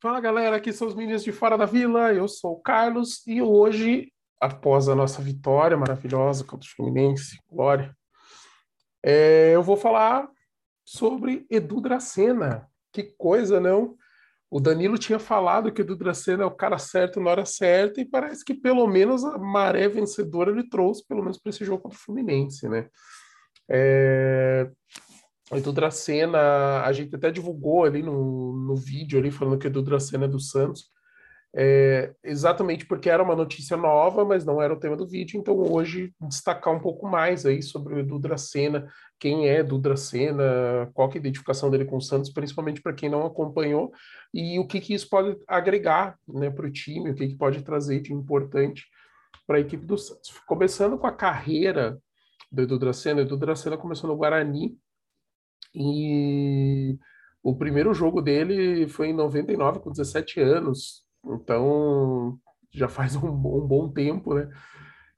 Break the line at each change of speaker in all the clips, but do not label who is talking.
Fala galera, aqui são os meninos de Fora da Vila, eu sou o Carlos e hoje, após a nossa vitória maravilhosa contra o Fluminense, glória, é, eu vou falar sobre Edu Dracena. Que coisa, não? O Danilo tinha falado que o Edu Dracena é o cara certo na hora certa e parece que pelo menos a maré vencedora ele trouxe, pelo menos para esse jogo contra o Fluminense, né? É, o Edu Dracena, a gente até divulgou ali no, no vídeo ali falando que o Edu Dracena é do Santos, é, exatamente porque era uma notícia nova, mas não era o tema do vídeo, então hoje destacar um pouco mais aí sobre o Edu Dracena, quem é Edu Dracena, qual é a identificação dele com o Santos, principalmente para quem não acompanhou, e o que, que isso pode agregar né, para o time, o que, que pode trazer de importante para a equipe do Santos. Começando com a carreira do Edu Dracena, o Edu Dracena começou no Guarani, e o primeiro jogo dele foi em 99, com 17 anos. Então, já faz um, um bom tempo, né?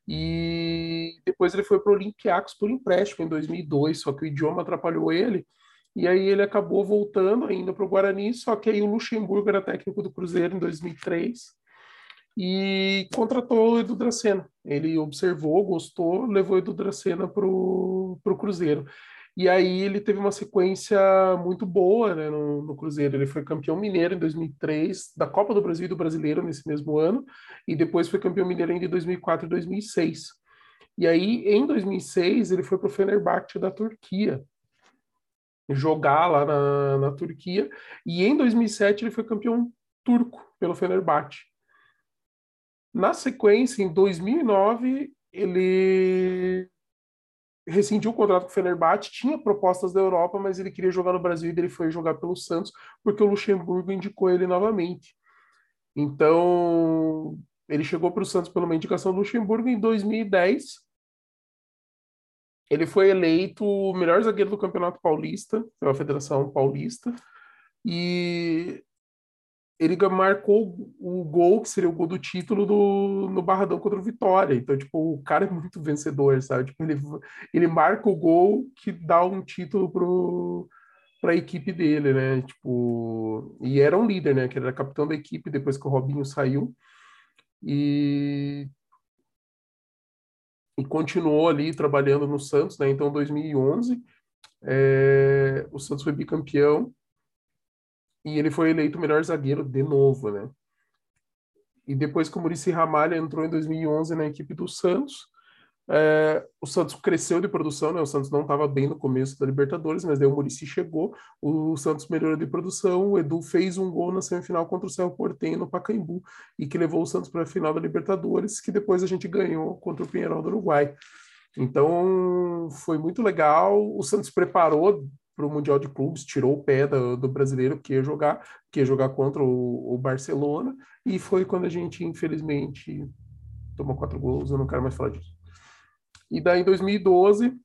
E depois ele foi para o Olympiacos por empréstimo em 2002, só que o idioma atrapalhou ele. E aí ele acabou voltando ainda para o Guarani, só que aí o Luxemburgo era técnico do Cruzeiro em 2003 e contratou o Edu Dracena. Ele observou, gostou, levou o Edu Dracena para o Cruzeiro. E aí ele teve uma sequência muito boa né, no, no, Cruzeiro. Ele foi campeão mineiro em 2003, da Copa do Brasil e do Brasileiro nesse mesmo ano, e depois foi campeão mineiro ainda em 2004 e 2006. E aí, em 2006, ele foi para o Fenerbahçe da Turquia, jogar lá na, na Turquia, e em 2007 ele foi campeão turco pelo Fenerbahçe. Na sequência, em 2009, ele rescindiu o contrato com o Fenerbahçe, tinha propostas da Europa, mas ele queria jogar no Brasil e ele foi jogar pelo Santos, porque o Luxemburgo indicou ele novamente. Então, ele chegou para o Santos pela indicação do Luxemburgo em 2010. Ele foi eleito o melhor zagueiro do Campeonato Paulista, pela Federação Paulista, e ele marcou o gol, que seria o gol do título do, no Barradão contra o Vitória. Então, tipo, o cara é muito vencedor, sabe? Tipo, ele, ele marca o gol que dá um título para a equipe dele, né? Tipo, e era um líder, né? Que era capitão da equipe depois que o Robinho saiu. E, e continuou ali trabalhando no Santos, né? Então, 2011, é, o Santos foi bicampeão e ele foi eleito o melhor zagueiro de novo, né? E depois que o Murici Ramalho entrou em 2011 na equipe do Santos, é, o Santos cresceu de produção, né? O Santos não estava bem no começo da Libertadores, mas daí o Murici chegou, o Santos melhorou de produção, o Edu fez um gol na semifinal contra o Cerro Porteño no Pacaembu e que levou o Santos para a final da Libertadores, que depois a gente ganhou contra o Pinheirão do Uruguai. Então foi muito legal. O Santos preparou para o Mundial de Clubes, tirou o pé do, do, brasileiro que ia jogar, que ia jogar contra o, o, Barcelona, e foi quando a gente, infelizmente, tomou quatro gols, eu não quero mais falar disso. E daí, em 2012,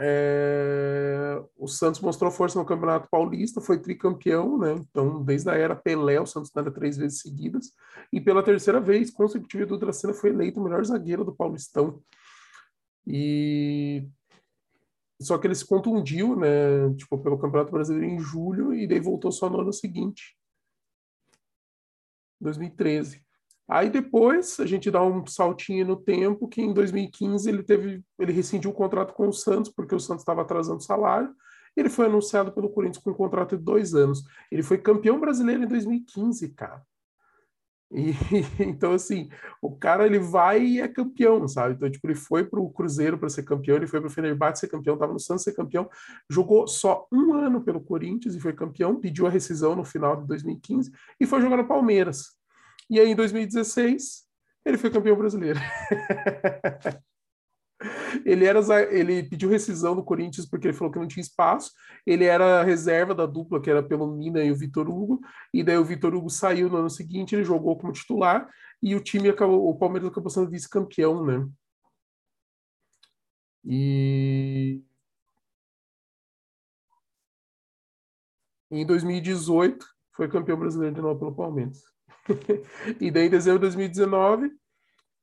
é, o Santos mostrou força no Campeonato Paulista, foi tricampeão, né? Então, desde a era Pelé, o Santos era três vezes seguidas, e pela terceira vez consecutiva, o Dracena foi eleito o melhor zagueiro do Paulistão. E só que ele se contundiu, né? Tipo, pelo Campeonato Brasileiro em julho e daí voltou só no ano seguinte, 2013. Aí depois a gente dá um saltinho no tempo que em 2015 ele teve, ele rescindiu o contrato com o Santos porque o Santos estava atrasando o salário. Ele foi anunciado pelo Corinthians com um contrato de dois anos. Ele foi campeão brasileiro em 2015, cara. E, então, assim, o cara ele vai e é campeão, sabe? Então, tipo, ele foi para o Cruzeiro para ser campeão, ele foi para o Fenerbahçe ser campeão, estava no Santos ser campeão, jogou só um ano pelo Corinthians e foi campeão, pediu a rescisão no final de 2015 e foi jogar no Palmeiras. E aí, em 2016, ele foi campeão brasileiro. Ele era ele pediu rescisão do Corinthians porque ele falou que não tinha espaço. Ele era reserva da dupla que era pelo Mina e o Vitor Hugo. E daí o Vitor Hugo saiu no ano seguinte, ele jogou como titular e o time acabou, o Palmeiras acabou sendo vice-campeão, né? E em 2018 foi campeão brasileiro de novo pelo Palmeiras. e daí em dezembro de 2019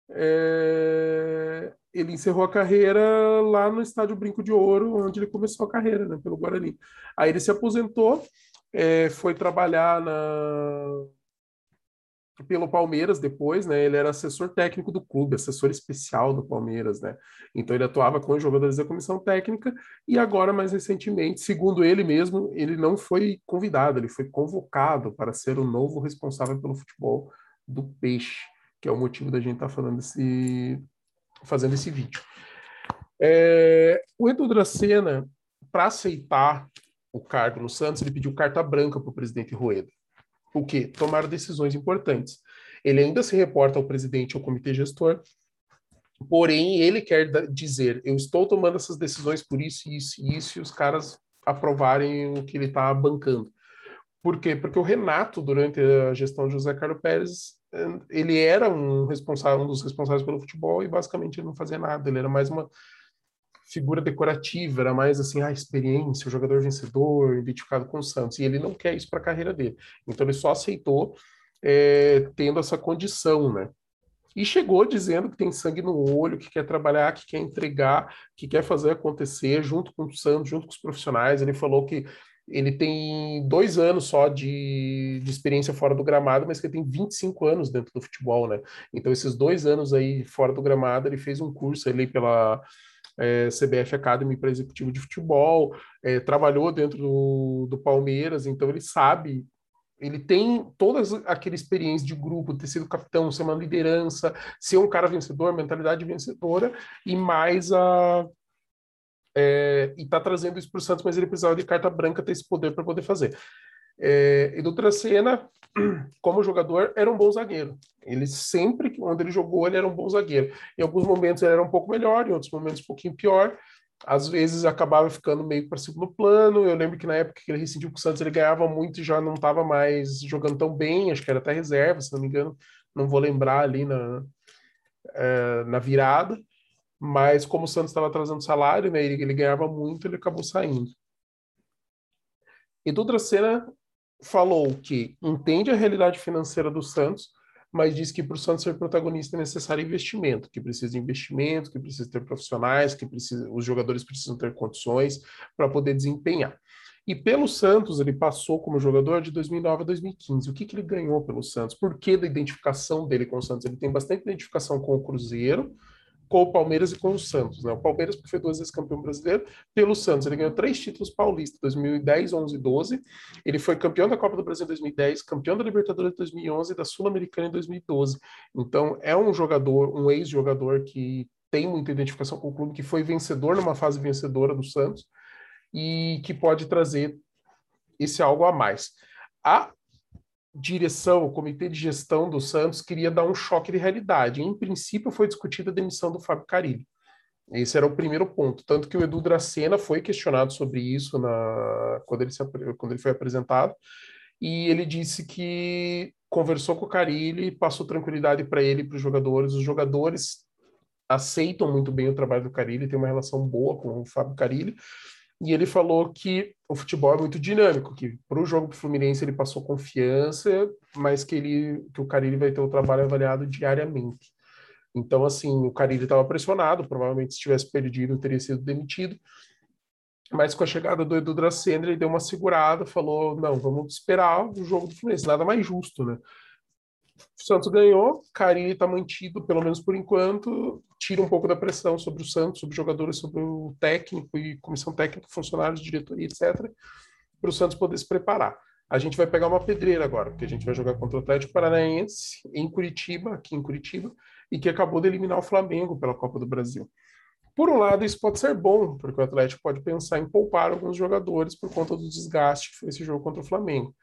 é, ele encerrou a carreira lá no Estádio Brinco de Ouro, onde ele começou a carreira, né, pelo Guarani. Aí ele se aposentou, é, foi trabalhar na, pelo Palmeiras depois, né? Ele era assessor técnico do clube, assessor especial do Palmeiras, né? Então ele atuava com os jogadores da comissão técnica e agora, mais recentemente, segundo ele mesmo, ele não foi convidado, ele foi convocado para ser o novo responsável pelo futebol do Peixe, que é o motivo da gente estar tá falando esse, fazendo esse vídeo. É, o Edu Dracena, para aceitar o cargo no Santos, ele pediu carta branca para o presidente Rueda o quê? Tomar decisões importantes. Ele ainda se reporta ao presidente ou comitê gestor, porém ele quer dizer, eu estou tomando essas decisões por isso, isso e isso, e os caras aprovarem o que ele está bancando. Por quê? Porque o Renato, durante a gestão de José Carlos Pérez, ele era um responsável, um dos responsáveis pelo futebol e basicamente ele não fazia nada, ele era mais uma figura decorativa, era mais assim, a experiência, o jogador vencedor, identificado com o Santos. E ele não quer isso para a carreira dele. Então ele só aceitou é, tendo essa condição, né? E chegou dizendo que tem sangue no olho, que quer trabalhar, que quer entregar, que quer fazer acontecer junto com o Santos, junto com os profissionais. Ele falou que ele tem dois anos só de, de experiência fora do gramado, mas que tem 25 anos dentro do futebol, né? Então, esses dois anos aí fora do gramado, ele fez um curso ali pela é, CBF Academy para executivo de futebol, é, trabalhou dentro do, do Palmeiras, então ele sabe ele tem toda aquela experiência de grupo, ter sido capitão, ser uma liderança, ser um cara vencedor, mentalidade vencedora, e mais a. É, e tá trazendo isso para o Santos, mas ele precisava de carta branca ter esse poder para poder fazer. É, e do Tracena, como jogador, era um bom zagueiro. Ele sempre, quando ele jogou, ele era um bom zagueiro. Em alguns momentos ele era um pouco melhor, em outros momentos um pouquinho pior. Às vezes acabava ficando meio para segundo plano. Eu lembro que na época que ele rescindiu com o Santos, ele ganhava muito e já não estava mais jogando tão bem. Acho que era até reserva, se não me engano. Não vou lembrar ali na, é, na virada. Mas como o Santos estava trazendo salário, né, ele, ele ganhava muito, ele acabou saindo. E Dracena falou que entende a realidade financeira do Santos, mas diz que para o Santos ser protagonista é necessário investimento, que precisa de investimento, que precisa ter profissionais, que precisa, os jogadores precisam ter condições para poder desempenhar. E pelo Santos, ele passou como jogador de 2009 a 2015. O que, que ele ganhou pelo Santos? Por que da identificação dele com o Santos? Ele tem bastante identificação com o Cruzeiro, com o Palmeiras e com o Santos. Né? O Palmeiras, foi duas vezes campeão brasileiro, pelo Santos. Ele ganhou três títulos paulistas, 2010, 11 e 12. Ele foi campeão da Copa do Brasil em 2010, campeão da Libertadores em 2011 e da Sul-Americana em 2012. Então, é um jogador, um ex-jogador que tem muita identificação com o clube, que foi vencedor numa fase vencedora do Santos e que pode trazer esse algo a mais. A direção, o comitê de gestão do Santos queria dar um choque de realidade. Em princípio, foi discutida a demissão do Fábio Carilli. Esse era o primeiro ponto. Tanto que o Edu Dracena foi questionado sobre isso na, quando, ele se, quando ele foi apresentado. E ele disse que conversou com o Carilli, passou tranquilidade para ele e para os jogadores. Os jogadores aceitam muito bem o trabalho do Carilli, tem uma relação boa com o Fábio Carilli. E ele falou que o futebol é muito dinâmico, que para o jogo do Fluminense ele passou confiança, mas que, ele, que o Carilli vai ter o trabalho avaliado diariamente. Então, assim, o Carilli estava pressionado, provavelmente se tivesse perdido teria sido demitido, mas com a chegada do Edu Dracena ele deu uma segurada, falou, não, vamos esperar o jogo do Fluminense, nada mais justo, né? O Santos ganhou, Carilli está mantido, pelo menos por enquanto, tira um pouco da pressão sobre o Santos, sobre os jogadores, sobre o técnico e comissão técnica, funcionários, diretoria, etc., para o Santos poder se preparar. A gente vai pegar uma pedreira agora, porque a gente vai jogar contra o Atlético Paranaense em Curitiba, aqui em Curitiba, e que acabou de eliminar o Flamengo pela Copa do Brasil. Por um lado, isso pode ser bom, porque o Atlético pode pensar em poupar alguns jogadores por conta do desgaste que foi esse jogo contra o Flamengo.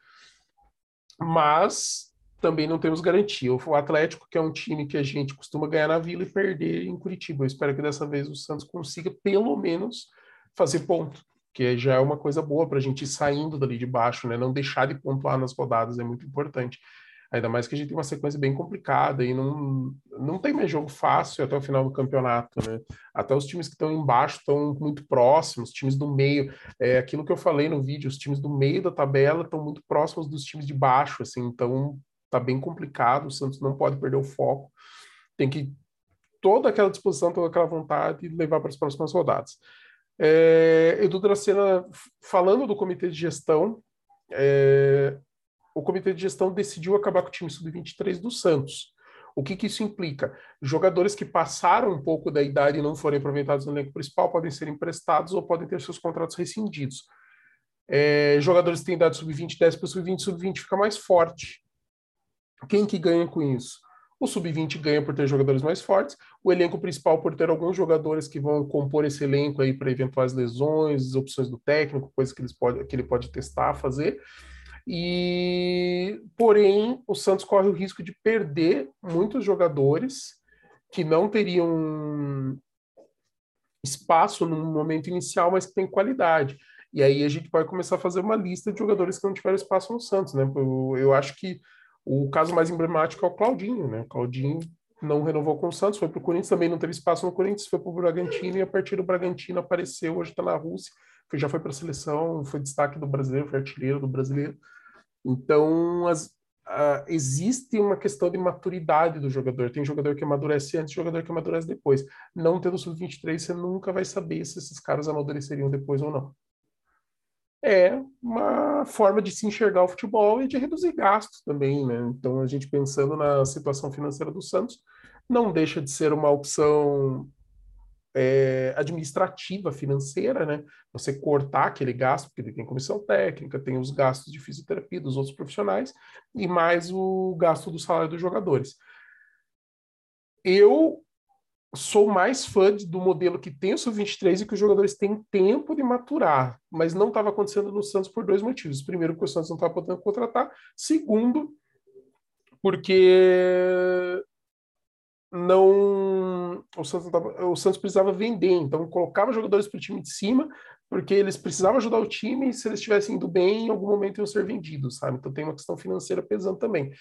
Mas também não temos garantia. O Atlético, que é um time que a gente costuma ganhar na Vila e perder em Curitiba. Eu espero que dessa vez o Santos consiga, pelo menos, fazer ponto, que já é uma coisa boa para a gente ir saindo dali de baixo, né? Não deixar de pontuar nas rodadas é muito importante. Ainda mais que a gente tem uma sequência bem complicada e não, não tem mais jogo fácil até o final do campeonato, né? Até os times que estão embaixo estão muito próximos, os times do meio. É aquilo que eu falei no vídeo, os times do meio da tabela estão muito próximos dos times de baixo, assim, então tá bem complicado, o Santos não pode perder o foco, tem que toda aquela disposição, toda aquela vontade levar para as próximas rodadas. É, Edu Dracena, falando do comitê de gestão, é, o comitê de gestão decidiu acabar com o time sub-23 do Santos. O que, que, isso implica? Jogadores que passaram um pouco da idade e não forem aproveitados no elenco principal podem ser emprestados ou podem ter seus contratos rescindidos. É, jogadores que têm idade sub-20 desce para o sub-20, sub-20 fica mais forte. Quem que ganha com isso? O sub-20 ganha por ter jogadores mais fortes, o elenco principal por ter alguns jogadores que vão compor esse elenco aí para eventuais lesões, opções do técnico, coisas que, eles pode, que ele pode testar, fazer. E porém, o Santos corre o risco de perder muitos jogadores que não teriam espaço no momento inicial, mas que têm qualidade. E aí a gente pode começar a fazer uma lista de jogadores que não tiveram espaço no Santos, né? Eu, eu acho que o caso mais emblemático é o Claudinho, né? O Claudinho não renovou com o Santos, foi para o Corinthians, também não teve espaço no Corinthians, foi para o Bragantino e a partir do Bragantino apareceu, hoje está na Rússia, já foi para a seleção, foi destaque do brasileiro, foi artilheiro do brasileiro. Então, as, uh, existe uma questão de maturidade do jogador. Tem jogador que amadurece antes, jogador que amadurece depois. Não tendo sub-23, você nunca vai saber se esses caras amadureceriam depois ou não é uma forma de se enxergar o futebol e de reduzir gastos também, né? Então, a gente pensando na situação financeira do Santos, não deixa de ser uma opção é, administrativa, financeira, né? Você cortar aquele gasto, porque ele tem comissão técnica, tem os gastos de fisioterapia dos outros profissionais e mais o gasto do salário dos jogadores. Eu sou mais fã do modelo que tem o sub-23 e que os jogadores têm tempo de maturar, mas não estava acontecendo no Santos por dois motivos. Primeiro, porque o Santos não estava podendo contratar. Segundo, porque não o Santos, tava, o Santos precisava vender, então colocava jogadores para o time de cima, porque eles precisavam ajudar o time e se eles estivessem indo bem, em algum momento iam ser vendidos, sabe? Então tem uma questão financeira pesando também.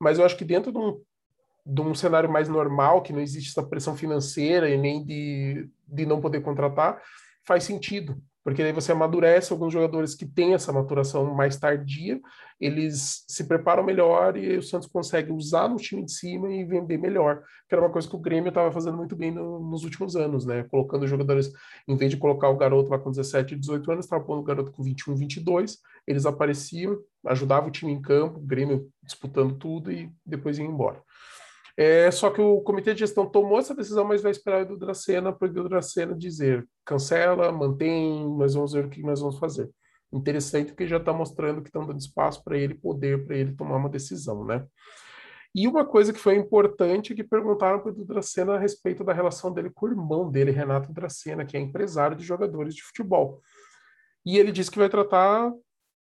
Mas eu acho que dentro de um de um cenário mais normal, que não existe essa pressão financeira e nem de, de não poder contratar, faz sentido. Porque aí você amadurece alguns jogadores que têm essa maturação mais tardia, eles se preparam melhor e o Santos consegue usar no time de cima e vender melhor. Que era uma coisa que o Grêmio estava fazendo muito bem no, nos últimos anos, né? Colocando jogadores, em vez de colocar o garoto lá com 17, 18 anos, estava pondo o garoto com 21, 22, eles apareciam, ajudavam o time em campo, o Grêmio disputando tudo e depois iam embora. É, só que o comitê de gestão tomou essa decisão, mas vai esperar o Dracena para o Dracena dizer cancela, mantém, nós vamos ver o que nós vamos fazer. Interessante porque já está mostrando que estão dando espaço para ele poder, para ele tomar uma decisão, né? E uma coisa que foi importante é que perguntaram para o Dracena a respeito da relação dele com o irmão dele, Renato Dracena, que é empresário de jogadores de futebol. E ele disse que vai tratar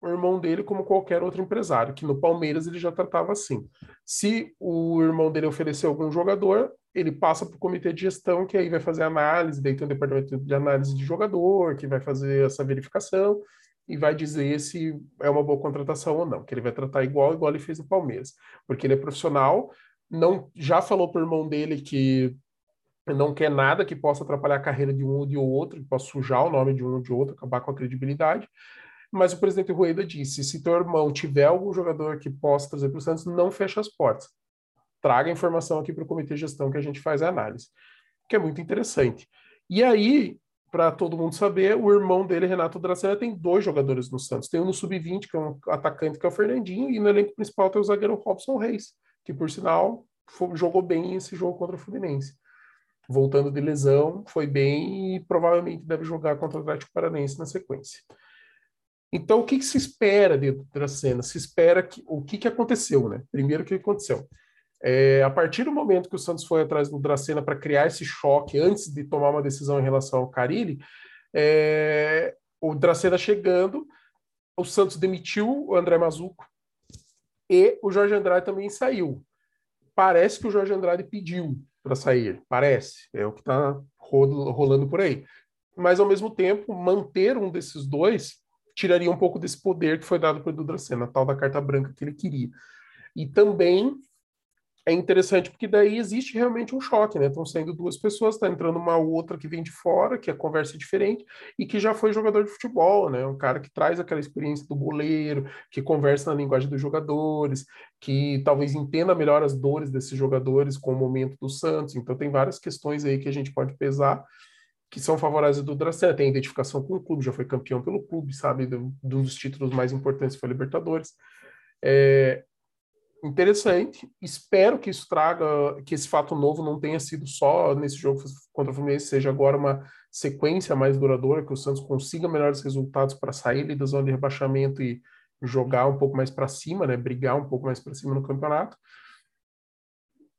o irmão dele como qualquer outro empresário, que no Palmeiras ele já tratava assim. Se o irmão dele oferecer algum jogador, ele passa para o comitê de gestão, que aí vai fazer análise, daí tem um departamento de análise de jogador, que vai fazer essa verificação e vai dizer se é uma boa contratação ou não, que ele vai tratar igual, igual ele fez no Palmeiras, porque ele é profissional, não já falou para o irmão dele que não quer nada que possa atrapalhar a carreira de um ou de outro, que possa sujar o nome de um ou de outro, acabar com a credibilidade, mas o presidente Rueda disse: se teu irmão tiver algum jogador que possa trazer para o Santos, não feche as portas. Traga a informação aqui para o comitê de gestão que a gente faz a análise, que é muito interessante. E aí, para todo mundo saber, o irmão dele, Renato Dracena, tem dois jogadores no Santos. Tem um no sub-20, que é um atacante, que é o Fernandinho, e no elenco principal tem o zagueiro Robson Reis, que por sinal jogou bem esse jogo contra o Fluminense. Voltando de lesão, foi bem e provavelmente deve jogar contra o Atlético Paranense na sequência. Então, o que, que se espera dentro da cena? Se espera que o que, que aconteceu, né? Primeiro, o que aconteceu? É, a partir do momento que o Santos foi atrás do Dracena para criar esse choque antes de tomar uma decisão em relação ao Carilli, é, o Dracena chegando, o Santos demitiu o André Mazuco e o Jorge Andrade também saiu. Parece que o Jorge Andrade pediu para sair, parece, é o que está rolando por aí. Mas, ao mesmo tempo, manter um desses dois tiraria um pouco desse poder que foi dado para o Edu Dracena, a tal da carta branca que ele queria. E também é interessante porque daí existe realmente um choque, né? Estão saindo duas pessoas, está entrando uma outra que vem de fora, que a conversa é diferente, e que já foi jogador de futebol, né? Um cara que traz aquela experiência do boleiro, que conversa na linguagem dos jogadores, que talvez entenda melhor as dores desses jogadores com o momento do Santos. Então tem várias questões aí que a gente pode pesar que são favoráveis do Dracena, tem identificação com o clube, já foi campeão pelo clube, sabe, de um dos títulos mais importantes foi a Libertadores. É interessante, espero que isso traga, que esse fato novo não tenha sido só nesse jogo contra o Fluminense, seja agora uma sequência mais duradoura, que o Santos consiga melhores resultados para sair da zona de rebaixamento e jogar um pouco mais para cima, né, brigar um pouco mais para cima no campeonato.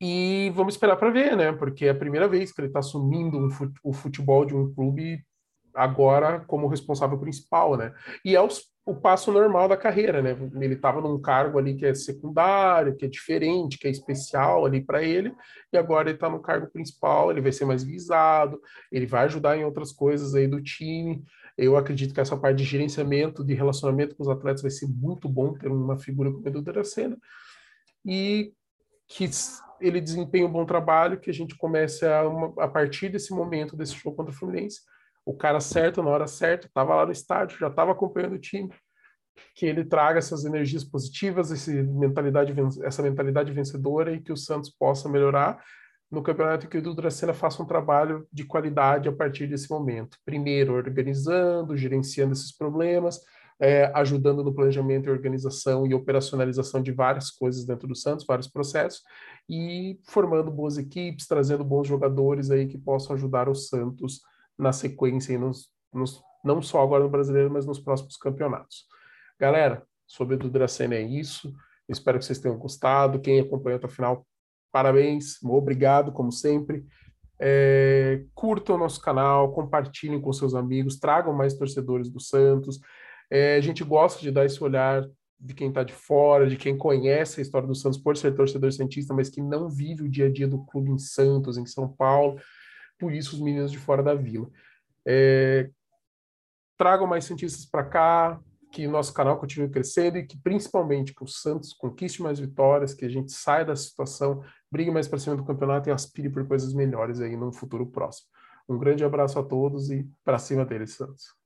E vamos esperar para ver, né? Porque é a primeira vez que ele está assumindo um fute o futebol de um clube agora como responsável principal, né? E é o, o passo normal da carreira, né? Ele estava num cargo ali que é secundário, que é diferente, que é especial ali para ele, e agora ele está no cargo principal, ele vai ser mais visado, ele vai ajudar em outras coisas aí do time. Eu acredito que essa parte de gerenciamento, de relacionamento com os atletas vai ser muito bom ter uma figura como o Edu Dracena. E que ele desempenha um bom trabalho, que a gente comece a, a partir desse momento, desse jogo contra o Fluminense, o cara certo, na hora certa, estava lá no estádio, já estava acompanhando o time, que ele traga essas energias positivas, esse mentalidade, essa mentalidade vencedora e que o Santos possa melhorar no campeonato que o Edu Dracena faça um trabalho de qualidade a partir desse momento. Primeiro, organizando, gerenciando esses problemas, é, ajudando no planejamento e organização e operacionalização de várias coisas dentro do Santos, vários processos, e formando boas equipes, trazendo bons jogadores aí que possam ajudar o Santos na sequência e nos, nos, não só agora no Brasileiro, mas nos próximos campeonatos. Galera, sobre o Dudracena é isso. espero que vocês tenham gostado. Quem acompanhou até o final, parabéns, obrigado, como sempre. É, curtam o nosso canal, compartilhem com seus amigos, tragam mais torcedores do Santos. É, a gente gosta de dar esse olhar de quem está de fora, de quem conhece a história do Santos por ser torcedor santista, mas que não vive o dia a dia do clube em Santos, em São Paulo. Por isso, os meninos de fora da vila. É, tragam mais santistas para cá, que nosso canal continue crescendo e que principalmente que o Santos conquiste mais vitórias, que a gente saia da situação, brigue mais para cima do campeonato e aspire por coisas melhores aí no futuro próximo. Um grande abraço a todos e para cima deles, Santos.